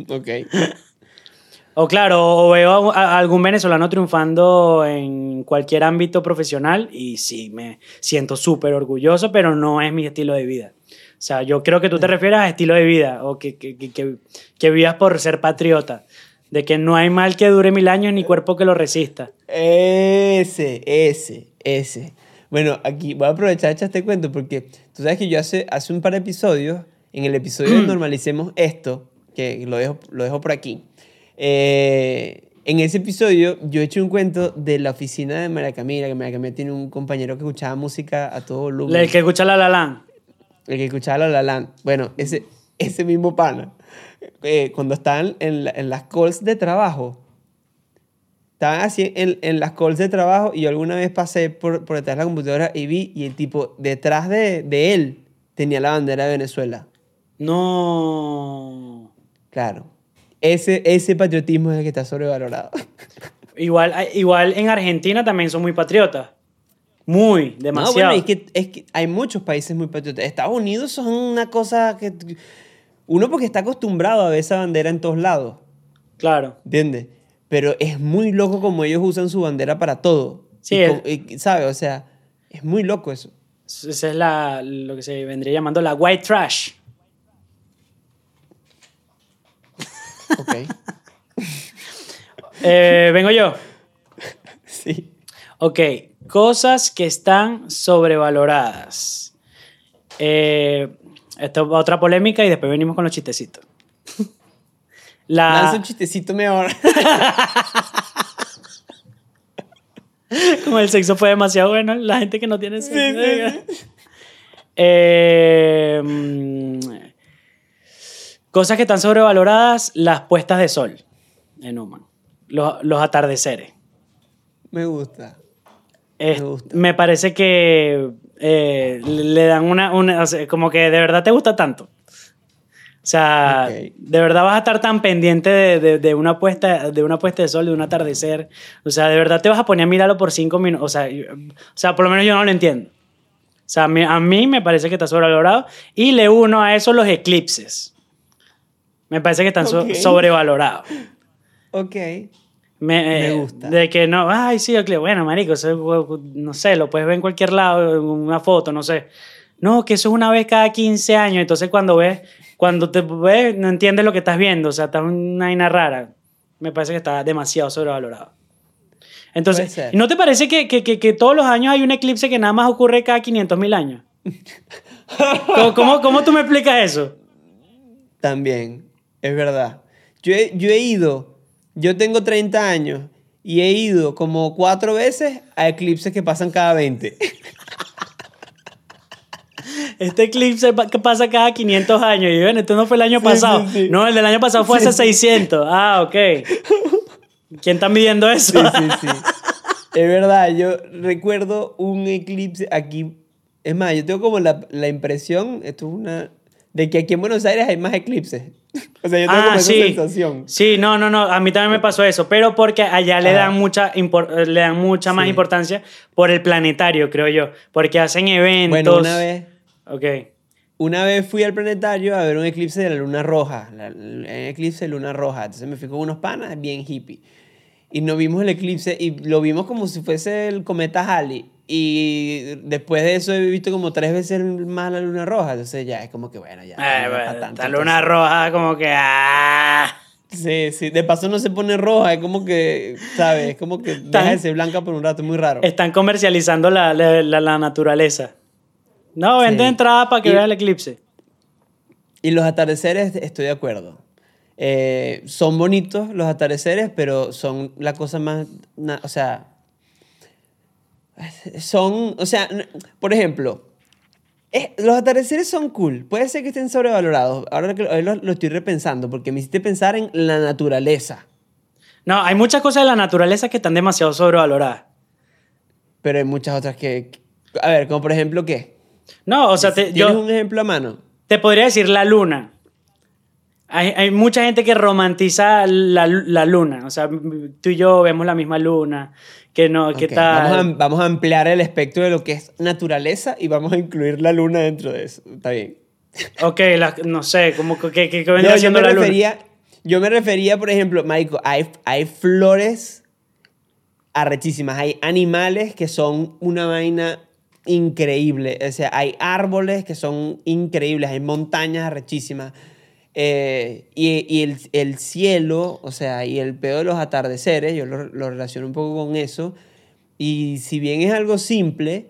ok. o claro, o veo a algún venezolano triunfando en cualquier ámbito profesional y sí, me siento súper orgulloso, pero no es mi estilo de vida. O sea, yo creo que tú te refieres a estilo de vida o que, que, que, que- vivas por ser patriota. De que no hay mal que dure mil años ni cuerpo que lo resista. Ese, ese, ese. Bueno, aquí voy a aprovechar echar este cuento porque tú sabes que yo hace, hace un par de episodios, en el episodio de Normalicemos Esto, que lo dejo, lo dejo por aquí, eh, en ese episodio yo he hecho un cuento de la oficina de María Camila, que María Camila tiene un compañero que escuchaba música a todo volumen. El que escucha la la. El que escuchaba La La Land. Bueno, ese, ese mismo pana, eh, cuando estaban en, la- en las calls de trabajo, estaban así en, en las calls de trabajo y yo alguna vez pasé por, por detrás de la computadora y vi y el tipo detrás de, de él tenía la bandera de Venezuela. No. Claro. Ese, ese patriotismo es el que está sobrevalorado. Igual, igual en Argentina también son muy patriotas. Muy, No, demasiado. bueno, es que, es que hay muchos países muy patriotas. Estados Unidos son una cosa que... Uno porque está acostumbrado a ver esa bandera en todos lados. Claro. ¿Entiendes? Pero es muy loco como ellos usan su bandera para todo. Sí, ¿Sabes? O sea, es muy loco eso. Esa es la, lo que se vendría llamando la white trash. Ok. Eh, Vengo yo. sí. Ok, cosas que están sobrevaloradas. Eh, esto es otra polémica y después venimos con los chistecitos. Lanza La, un chistecito mejor. como el sexo fue demasiado bueno, la gente que no tiene sexo. Sí, sí, Eh, mm, cosas que están sobrevaloradas, las puestas de sol en Human. Los, los atardeceres. Me gusta. Es- Me me parece que eh, le dan una, una- o sea, como que de verdad te gusta tanto. O sea, Ok. de verdad vas a estar tan pendiente de, de- de una puesta, de una puesta de sol, de un atardecer. O sea, de verdad te vas a poner a mirarlo por cinco minutos. O sea, yo- o sea por lo menos yo no lo entiendo. O sea, a mí, a mí me parece que está sobrevalorado. Y le uno a eso los eclipses. Me parece que están so- Ok. sobrevalorados. Ok. Me, Me eh, gusta. De que no, ay, sí, bueno, marico, eso, no sé, lo puedes ver en cualquier lado, en una foto, no sé. No, que eso es una vez cada 15 años, entonces cuando ves, cuando te ves, no entiendes lo que estás viendo, o sea, está una vaina rara. Me parece que está demasiado sobrevalorado. Entonces. ¿no te parece que, que, que, que todos los años hay un eclipse que nada más ocurre cada 500 mil años? ¿Cómo, cómo, cómo tú me explicas eso? También. Es verdad. Yo he, yo he ido, yo tengo 30 años y he ido como cuatro veces a eclipses que pasan cada 20. Este eclipse que pasa cada 500 años. Y bueno, esto no fue el año Sí, pasado. sí, sí. No, el del año pasado fue hace 600. Ah, ok. ¿Quién está midiendo eso? Sí, sí, sí. Es verdad, yo recuerdo un eclipse aquí. Es más, yo tengo como la, la impresión, esto es una, de que aquí en Buenos Aires hay más eclipses. O sea, yo tengo como ah, esa sí. sensación. Sí, no, no, no. A mí también me pasó eso. Pero porque allá le dan mucha, le dan mucha más Sí. importancia por el planetario, creo yo. Porque hacen eventos. Bueno, una vez, Ok. una vez fui al planetario a ver un eclipse de la luna roja, la- el eclipse de luna roja. Entonces me fui con unos panas bien hippie. Y nos vimos el eclipse y lo vimos como si fuese el cometa Halley. Y después de eso he visto como tres veces más la luna roja. Entonces ya es como que bueno, ya. Eh, es bueno, tanto, esta luna entonces. roja, como que. Ah. Sí, sí. De paso no se pone roja, es como que, ¿sabes? Es como que deja de ser blanca por un rato, muy raro. Están comercializando la, la, la- la naturaleza. No, vende Sí. entrada para que veas el eclipse. Y los atardeceres, estoy de acuerdo. Eh, son bonitos los atardeceres, pero son la cosa más, o sea, son, o sea, por ejemplo, eh, los atardeceres son cool. Puede ser que estén sobrevalorados. Ahora que lo, lo estoy repensando, porque me hiciste pensar en la naturaleza. No, hay muchas cosas de la naturaleza que están demasiado sobrevaloradas. Pero hay muchas otras que, a ver, como por ejemplo, ¿qué? No, o sea, te, ¿Tienes yo un ejemplo a mano? te podría decir la luna. Hay, hay mucha gente que romantiza la, la luna. O sea, tú y yo vemos la misma luna. Que no, ¿qué Ok, tal? Vamos a, vamos a ampliar el espectro de lo que es naturaleza y vamos a incluir la luna dentro de eso. Está bien. Ok, la- no sé, como que, que, que No, vendría yo me la luna. refería, yo me refería, por ejemplo, Michael, hay, hay flores arrechísimas, hay animales que son una vaina increíble, o sea, hay árboles que son increíbles, hay montañas arrechísimas, eh, y, el, el cielo, o sea, y el pedo de los atardeceres, yo lo, relaciono un poco con eso, y si bien es algo simple,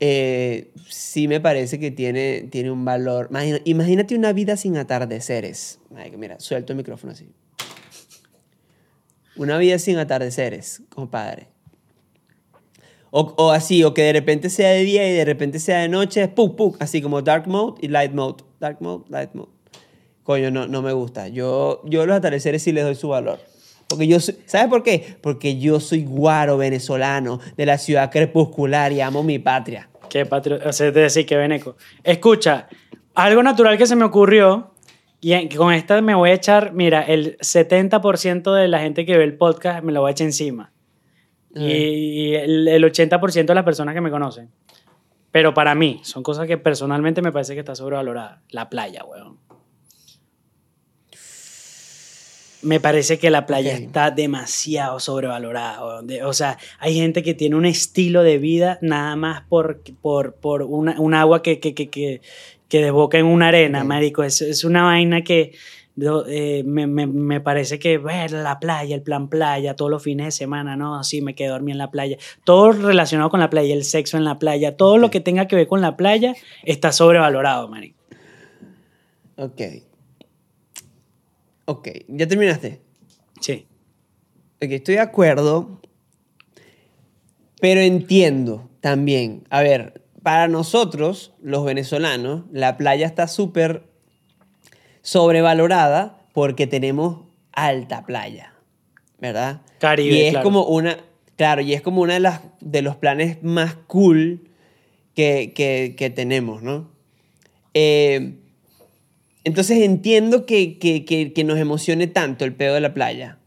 eh, sí me parece que tiene, tiene un valor. Imagínate una vida sin atardeceres. Mira, suelto el micrófono así. Una vida sin atardeceres, compadre. O, o así, o que de repente sea de día y de repente sea de noche, puk, puk, así como dark mode y light mode. Dark mode, light mode. Coño, no, no me gusta. Yo, yo los atardeceres sí les doy su valor. Porque yo soy, ¿sabes por qué? Porque yo soy guaro venezolano de la ciudad crepuscular y amo mi patria. Qué patrio... O sea, es decir, que veneco. Escucha, algo natural que se me ocurrió, y en- con esta me voy a echar, mira, el 70% de la gente que ve el podcast me lo voy a echar encima. Y el, el 80% de las personas que me conocen. Pero para mí, son cosas que personalmente me parece que está sobrevalorada. La playa, weón. Me parece que la playa está demasiado sobrevalorada. O sea, hay gente que tiene un estilo de vida nada más por, por, por una, un agua que, que, que, que, que desboca en una arena, marico. Es, es una vaina que eh, me, me, me parece que ver la playa, el plan playa, todos los fines de semana, no, sí, me quedé dormir en la playa. Todo relacionado con la playa, el sexo en la playa, todo lo que tenga que ver con la playa está sobrevalorado, marico. Ok. Ok, ¿ya terminaste? Sí. Ok, estoy de acuerdo, pero entiendo también. A ver, para nosotros, los venezolanos, la playa está súper sobrevalorada porque tenemos alta playa, ¿verdad? Caribe, Y es claro. como una, claro, y es como una de, las, de los planes más cool que, que, que tenemos, ¿no? Eh, entonces entiendo que, que, que, que nos emocione tanto el pedo de la playa.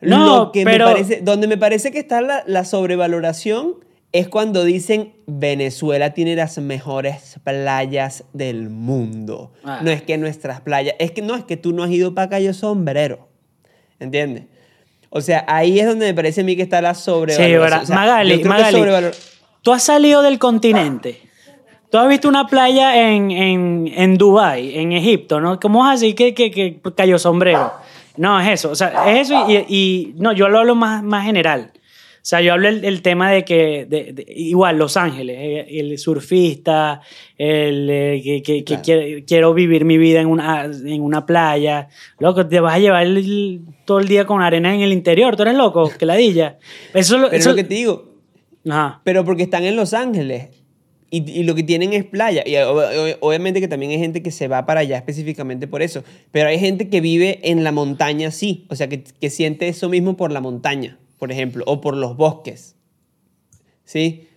No, Lo que pero- me parece, donde me parece que está la, la sobrevaloración es cuando dicen Venezuela tiene las mejores playas del mundo. Ah. No es que nuestras playas, es que no es que tú no has ido para Cayo Sombrero. ¿Entiendes? O sea, ahí es donde me parece a mí que está la sobrevaloración. ¿verdad? O sea, Magali, Magali. Tú has salido del continente. Tú has visto una playa en, en, en Dubái, en Egipto, ¿no? ¿Cómo es así que, que, que cayó sombrero? No, es eso. O sea, es eso y, y- no, yo lo hablo más, más general. O sea, yo hablo el, el tema de que, de- de- igual, Los Ángeles, eh, el surfista, el eh, que, Claro. quiero vivir mi vida en una, en una playa. Loco, te vas a llevar el- todo el día con arena en el interior. Tú eres loco, que ladilla. Eso, Pero es eso- lo que te digo, Ajá. pero porque están en Los Ángeles y, lo que tienen es playa. Y ob- ob- obviamente que también hay gente que se va para allá específicamente por eso. Pero hay gente que vive en la montaña, sí. O sea, que, que siente eso mismo por la montaña, por ejemplo, o por los bosques. ¿Sí?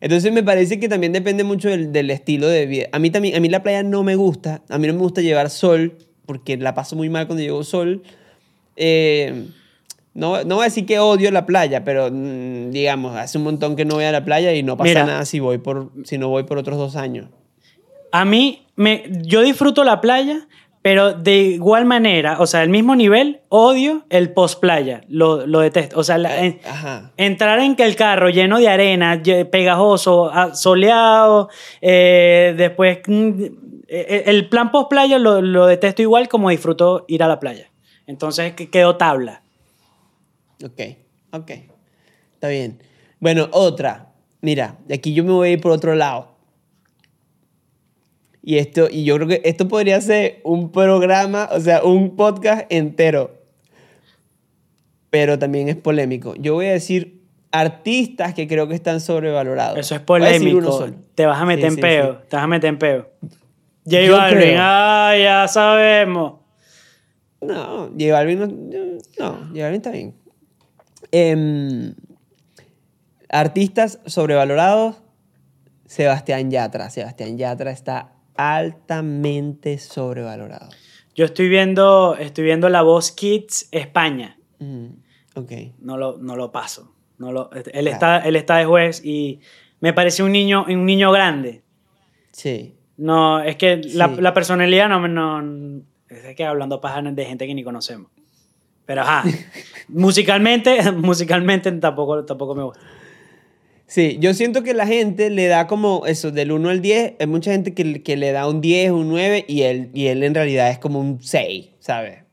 Entonces me parece que también depende mucho del, del estilo de vida. A mí también, a mí la playa no me gusta. A mí no me gusta llevar sol porque la paso muy mal cuando llevo sol. Eh, no, no voy a decir que odio la playa, pero mm, digamos, hace un montón que no voy a la playa y no pasa Mira. nada si, voy por, si no voy por otros dos años. A mí, me, yo disfruto la playa, pero de igual manera, o sea, al mismo nivel, odio el post-playa. Lo, lo detesto. O sea, la- en- entrar en que el carro lleno de arena, pegajoso, a- soleado, eh, después mm, eh, el plan post-playa lo, lo detesto igual como disfruto ir a la playa. Entonces que- quedó tabla. Ok, ok. Está bien. Bueno, otra. Mira, de aquí yo me voy a ir por otro lado. Y esto, y yo creo que esto podría ser un programa, o sea, un podcast entero. Pero también es polémico. Yo voy a decir artistas que creo que están sobrevalorados. Eso es polémico. Te vas a meter Sí, en sí, peo. sí. Te vas a meter en peo. J Balvin, ah, ya sabemos. No, J Balvin no, no, J Balvin está bien. Em, artistas sobrevalorados, Sebastián Yatra. Sebastián Yatra está altamente sobrevalorado. Yo estoy viendo, estoy viendo La Voz Kids España. Mm, ok. No lo, no lo paso. No lo, él, está, él está de juez y me parece un niño, un niño grande. Sí. No, es que la, personalidad no, no es que hablando paja de gente que ni conocemos. Pero ajá, musicalmente, musicalmente tampoco, tampoco me gusta. Sí, yo siento que la gente le da como eso, del 1 al 10, hay mucha gente que, que le da un 10, un 9 y él, y él en realidad es como un 6, ¿sabes?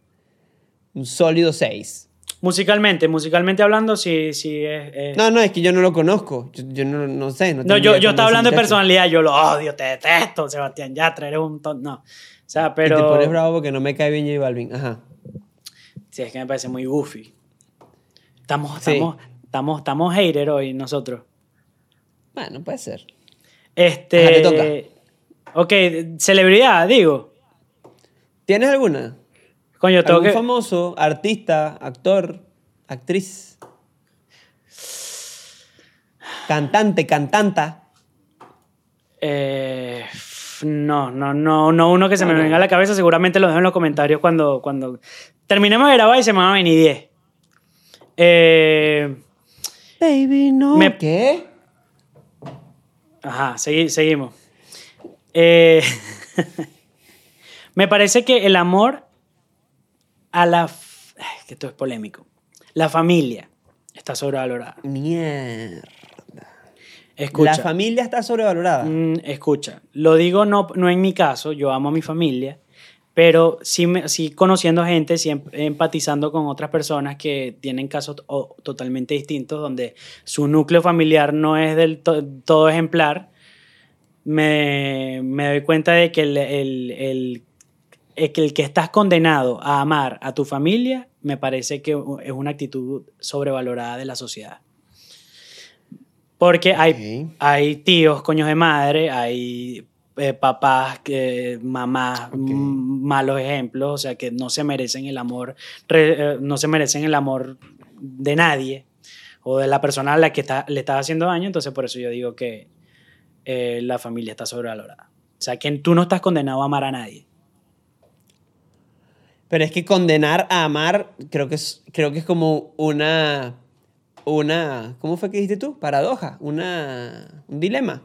Un sólido 6. Musicalmente, musicalmente hablando, sí, sí es... es- No, no, es que yo no lo conozco, yo, yo no, no sé. No, No, yo, yo estaba hablando de personalidad, yo lo odio, te detesto, Sebastián Yatra, eres un ton... No. O sea, Y te pero... pones bravo porque no me cae bien J Balvin, ajá. Sí, es que me parece muy goofy. Estamos, Sí. estamos, estamos, estamos hater hoy nosotros. Bueno, puede ser. Este... Ajá, te Ok, celebridad, digo. ¿Tienes alguna? Coño, tengo ¿Algún que... famoso, artista, actor, actriz? Cantante, cantanta. Eh, no, no, no, no uno que se me venga a la cabeza. Seguramente lo dejo en los comentarios cuando, cuando terminemos de grabar y se me van a venir 10. Eh, Baby, no. Me- ¿Qué? ajá, segui- seguimos. Eh, me parece que el amor a la... ay, que esto es polémico. La familia está sobrevalorada. Mierda. Escucha. La familia está sobrevalorada. Mm, escucha, lo digo no, no en mi caso, yo amo a mi familia, pero sí, sí conociendo gente, sí em- empatizando con otras personas que tienen casos totalmente distintos, donde su núcleo familiar no es del to- todo ejemplar, me, me doy cuenta de que el, el- el- el que el que estás condenado a amar a tu familia, me parece que es una actitud sobrevalorada de la sociedad. Porque hay, hay tíos, coños de madre, hay eh, papás, que, mamás, malos ejemplos, o sea, que no se merecen el amor, re- eh, no se merecen el amor de nadie o de la persona a la que está, le estás haciendo daño, entonces por eso yo digo que eh, la familia está sobrevalorada. O sea, que tú no estás condenado a amar a nadie. Pero es que condenar a amar, creo que es, creo que es como una, una, ¿cómo fue que dijiste tú? Paradoja, una, un dilema.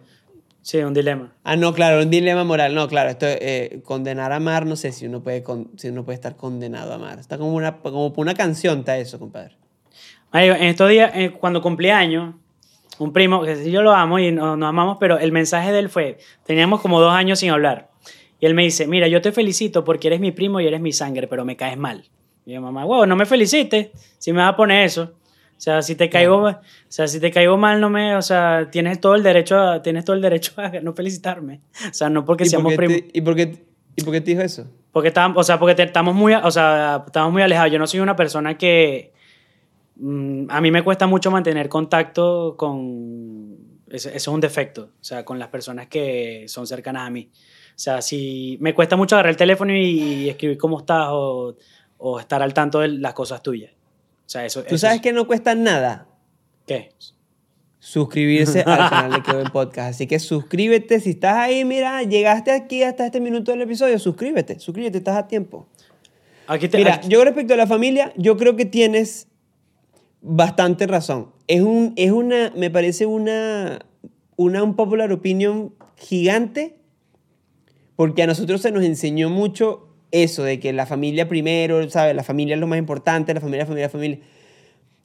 Sí, un dilema. Ah, no, claro, un dilema moral. No, claro, esto, eh, condenar a amar, no sé si uno puede, con- si uno puede estar condenado a amar. Está como una, como una canción, está eso, compadre. Marico, en estos días, eh, cuando cumplí años, un primo, que sí yo lo amo y no- nos amamos, pero el mensaje de él fue, teníamos como dos años sin hablar. Y él me dice, mira, yo te felicito porque eres mi primo y eres mi sangre, pero me caes mal. Y yo, mamá, wow, no me felicites si me vas a poner eso. O sea, si te caigo, o sea, si te caigo mal, no me, o sea, tienes todo el derecho a, tienes todo el derecho a no felicitarme. O sea, no porque ¿Y por, seamos primos. ¿y, por qué, ¿Y por qué te dijo eso? Porque estamos, o sea, porque te- estamos muy, o sea, estamos muy alejados. Yo no soy una persona que mm, a mí me cuesta mucho mantener contacto con eso es un defecto, o sea, con las personas que son cercanas a mí. O sea, si me cuesta mucho agarrar el teléfono y, escribir cómo estás o, o estar al tanto de las cosas tuyas. O sea, eso. Tú eso sabes es- que no cuesta nada ¿Qué? suscribirse al canal de Kevin Podcast. Así que suscríbete. Si estás ahí, mira, llegaste aquí hasta este minuto del episodio, suscríbete. Suscríbete, estás a tiempo. Aquí te, Mira, aquí- yo respecto a la familia, yo creo que tienes bastante razón. Es, un, es una, me parece una, una un popular opinion gigante, porque a nosotros se nos enseñó mucho eso, de que la familia primero, ¿sabes? La familia es lo más importante, la familia, familia, familia.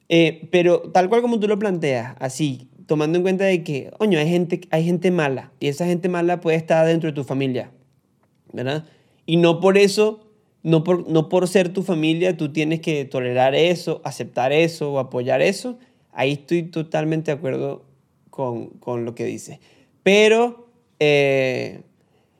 Eh, pero tal cual como tú lo planteas, así, tomando en cuenta de que, coño, hay gente, hay gente mala, y esa gente mala puede estar dentro de tu familia, ¿verdad? Y no por eso, no por, no por ser tu familia, tú tienes que tolerar eso, aceptar eso o apoyar eso. Ahí estoy totalmente de acuerdo con, con lo que dices. Pero eh,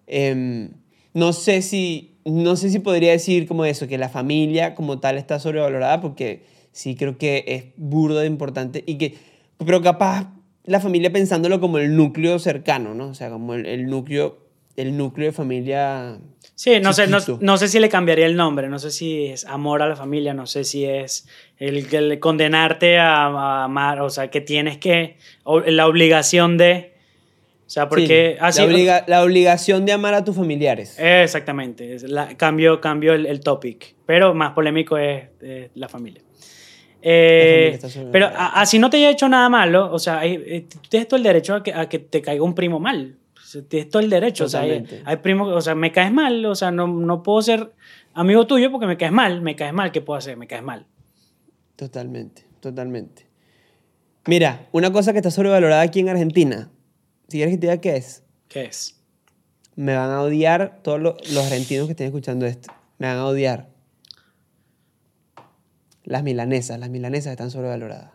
em, no, sé si, no sé si podría decir como eso, que la familia como tal está sobrevalorada, porque sí creo que es burdo de importante y que, pero capaz la familia pensándolo como el núcleo cercano, ¿no? O sea, como el, el núcleo, el núcleo de familia Sí, no sé, no, no sé si le cambiaría el nombre, no sé si es amor a la familia, no sé si es el, el condenarte a, a amar, o sea, que tienes que, la obligación de O sea, porque Sí, así... la, obliga- la obligación de amar a tus familiares. Exactamente, es la- cambio, cambio el, el topic, pero más polémico es eh, la familia. Eh, familia está sobre- pero a- así no te haya hecho nada malo, o sea, hay- eh, tienes todo el derecho a que, a que te caiga un primo mal. O sea, tienes todo el derecho. O sea, hay, hay primos, o sea, me caes mal, o sea, no, no puedo ser amigo tuyo porque me caes mal, me caes mal, ¿qué puedo hacer? Me caes mal. Totalmente, totalmente. Mira, una cosa que está sobrevalorada aquí en Argentina. Si quieres que te diga qué es, ¿Qué es? me van a odiar todos lo- los argentinos que estén escuchando esto. Me van a odiar. Las milanesas, las milanesas están sobrevaloradas.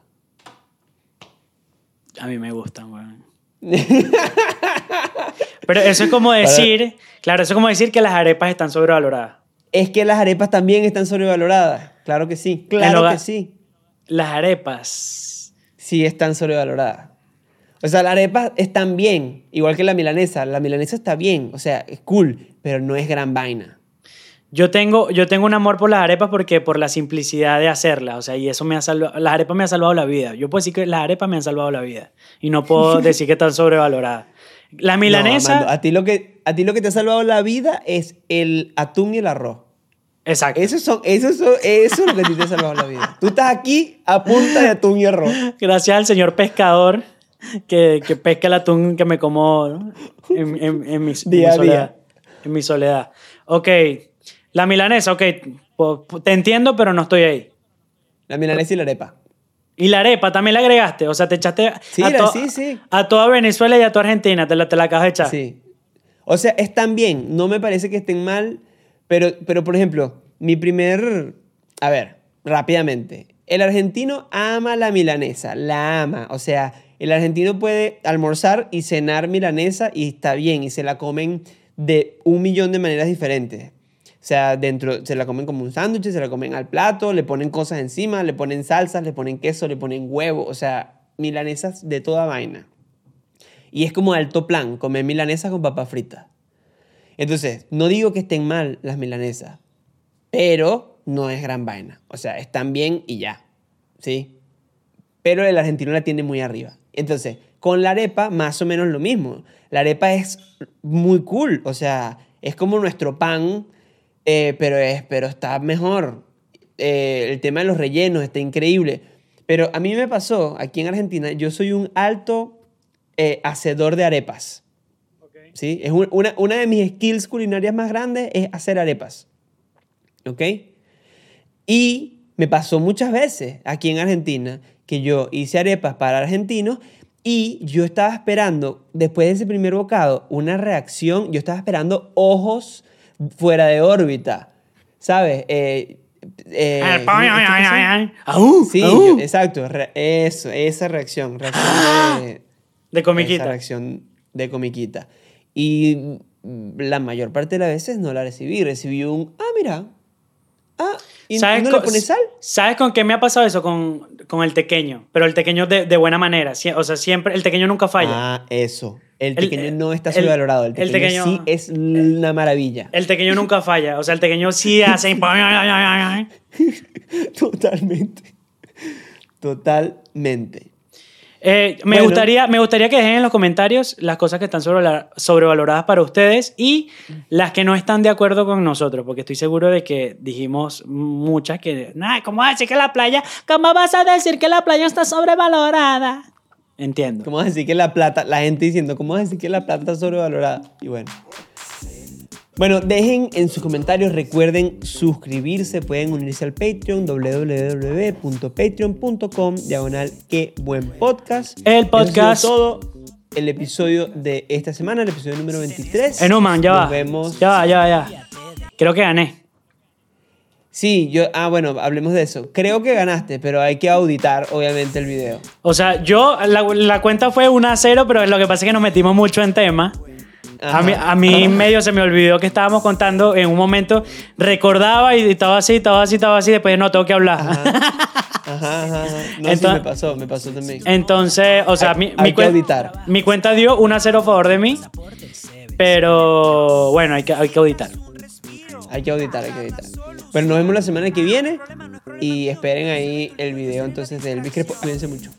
A mí me gustan, weón. Pero eso es como decir, claro, eso es como decir que las arepas están sobrevaloradas. Es que las arepas también están sobrevaloradas. Claro que sí. Claro que sí. Las arepas. Sí están sobrevaloradas. O sea, las arepas están bien, igual que la milanesa. La milanesa está bien, o sea, es cool, pero no es gran vaina. Yo tengo, yo tengo un amor por las arepas porque por la simplicidad de hacerlas, o sea, y eso me ha salvado, las arepas me han salvado la vida. Yo puedo decir que las arepas me han salvado la vida y no puedo decir que están sobrevaloradas. La milanesa, No, a, ti lo que, a ti lo que te ha salvado la vida es el atún y el arroz. exacto. Eso, son, eso, son, eso es lo que a ti te ha salvado la vida. Tú estás aquí a punta de atún y arroz. Gracias al señor pescador que, que pesca el atún que me como ¿no? en, en- en mi, en soledad. día. En mi soledad. Ok, la milanesa, ok, te entiendo, pero no estoy ahí. La milanesa y la arepa. Y la arepa también la agregaste, o sea, te echaste Sí, a, to- sí, sí. a toda Venezuela y a toda Argentina, te la, te la acabas de echar. Sí. O sea, están bien. No me parece que estén mal. Pero, pero, por ejemplo, mi primer... A ver, rápidamente. El argentino ama la milanesa. La ama. O sea, el argentino puede almorzar y cenar milanesa y está bien. Y se la comen de un millón de maneras diferentes. O sea, dentro se la comen como un sándwich, se la comen al plato, le ponen cosas encima, le ponen salsas, le ponen queso, le ponen huevo. O sea, milanesas de toda vaina. Y es como alto plan, comer milanesas con papas fritas. Entonces, no digo que estén mal las milanesas, pero no es gran vaina. O sea, están bien y ya. ¿Sí? Pero el argentino la tiene muy arriba. Entonces, con la arepa, más o menos lo mismo. La arepa es muy cool. O sea, es como nuestro pan, eh, pero, es, pero está mejor. Eh, el tema de los rellenos está increíble. Pero a mí me pasó, aquí en Argentina, yo soy un alto eh, hacedor de arepas. ¿sí? Es un- una, una de mis skills culinarias más grandes es hacer arepas. ¿Ok? Y me pasó muchas veces aquí en Argentina que yo hice arepas para argentinos y yo estaba esperando, después de ese primer bocado, una reacción, yo estaba esperando ojos fuera de órbita, ¿sabes? Eh, eh. Aú, Sí, yo- exacto, re- eso, esa reacción, reacción de, De esa comiquita. reacción de comiquita. Y la mayor parte de las veces no la recibí. Recibí un, ah, mira. Ah, ¿y, y no le pones sal? ¿Sabes con qué me ha pasado eso? Con, con el tequeño. Pero el tequeño de, de buena manera. Sie- O sea, siempre, el tequeño nunca falla. Ah, eso. El El- tequeño no está el- sobrevalorado. El el tequeño, tequeño- sí es una maravilla. El tequeño nunca falla. O sea, el tequeño sí hace. Totalmente. Totalmente. Eh, me, Bueno. gustaría, me gustaría que dejen en los comentarios las cosas que están sobrevala- sobrevaloradas para ustedes y las que no están de acuerdo con nosotros, porque estoy seguro de que dijimos muchas que, nah, ¿cómo vas a decir que la playa, cómo vas a decir que la playa está sobrevalorada? Entiendo. ¿Cómo vas a decir que la plata, la gente diciendo, ¿cómo vas a decir que la plata está sobrevalorada? Y bueno. Bueno, dejen en sus comentarios, recuerden suscribirse, pueden unirse al Patreon, www.patreon.com, diagonal, qué buen podcast. El podcast. todo el episodio de esta semana, el episodio número 23. En Human, ya Nos va. vemos. Ya va, ya va, ya. Creo que gané. Sí, yo, ah, bueno, hablemos de eso. Creo que ganaste, pero hay que auditar, obviamente, el video. O sea, yo, la, la cuenta fue 1 a 0, pero lo que pasa es que nos metimos mucho en tema. A mí, a mí medio se me olvidó que estábamos contando en un momento, recordaba y estaba así, estaba así, estaba así, después no tengo que hablar. Ajá, ajá, ajá. No, sí, Entonces- me pasó, me pasó también. Entonces, o sea, Hay- mi, hay mi que cuen- auditar. mi cuenta dio 1 a 0 a favor de mí, pero bueno, hay que, hay que auditar. Hay que auditar, hay que auditar. Pero nos vemos la semana que viene y esperen ahí el video entonces de Elvis Crespo. Cuídense mucho.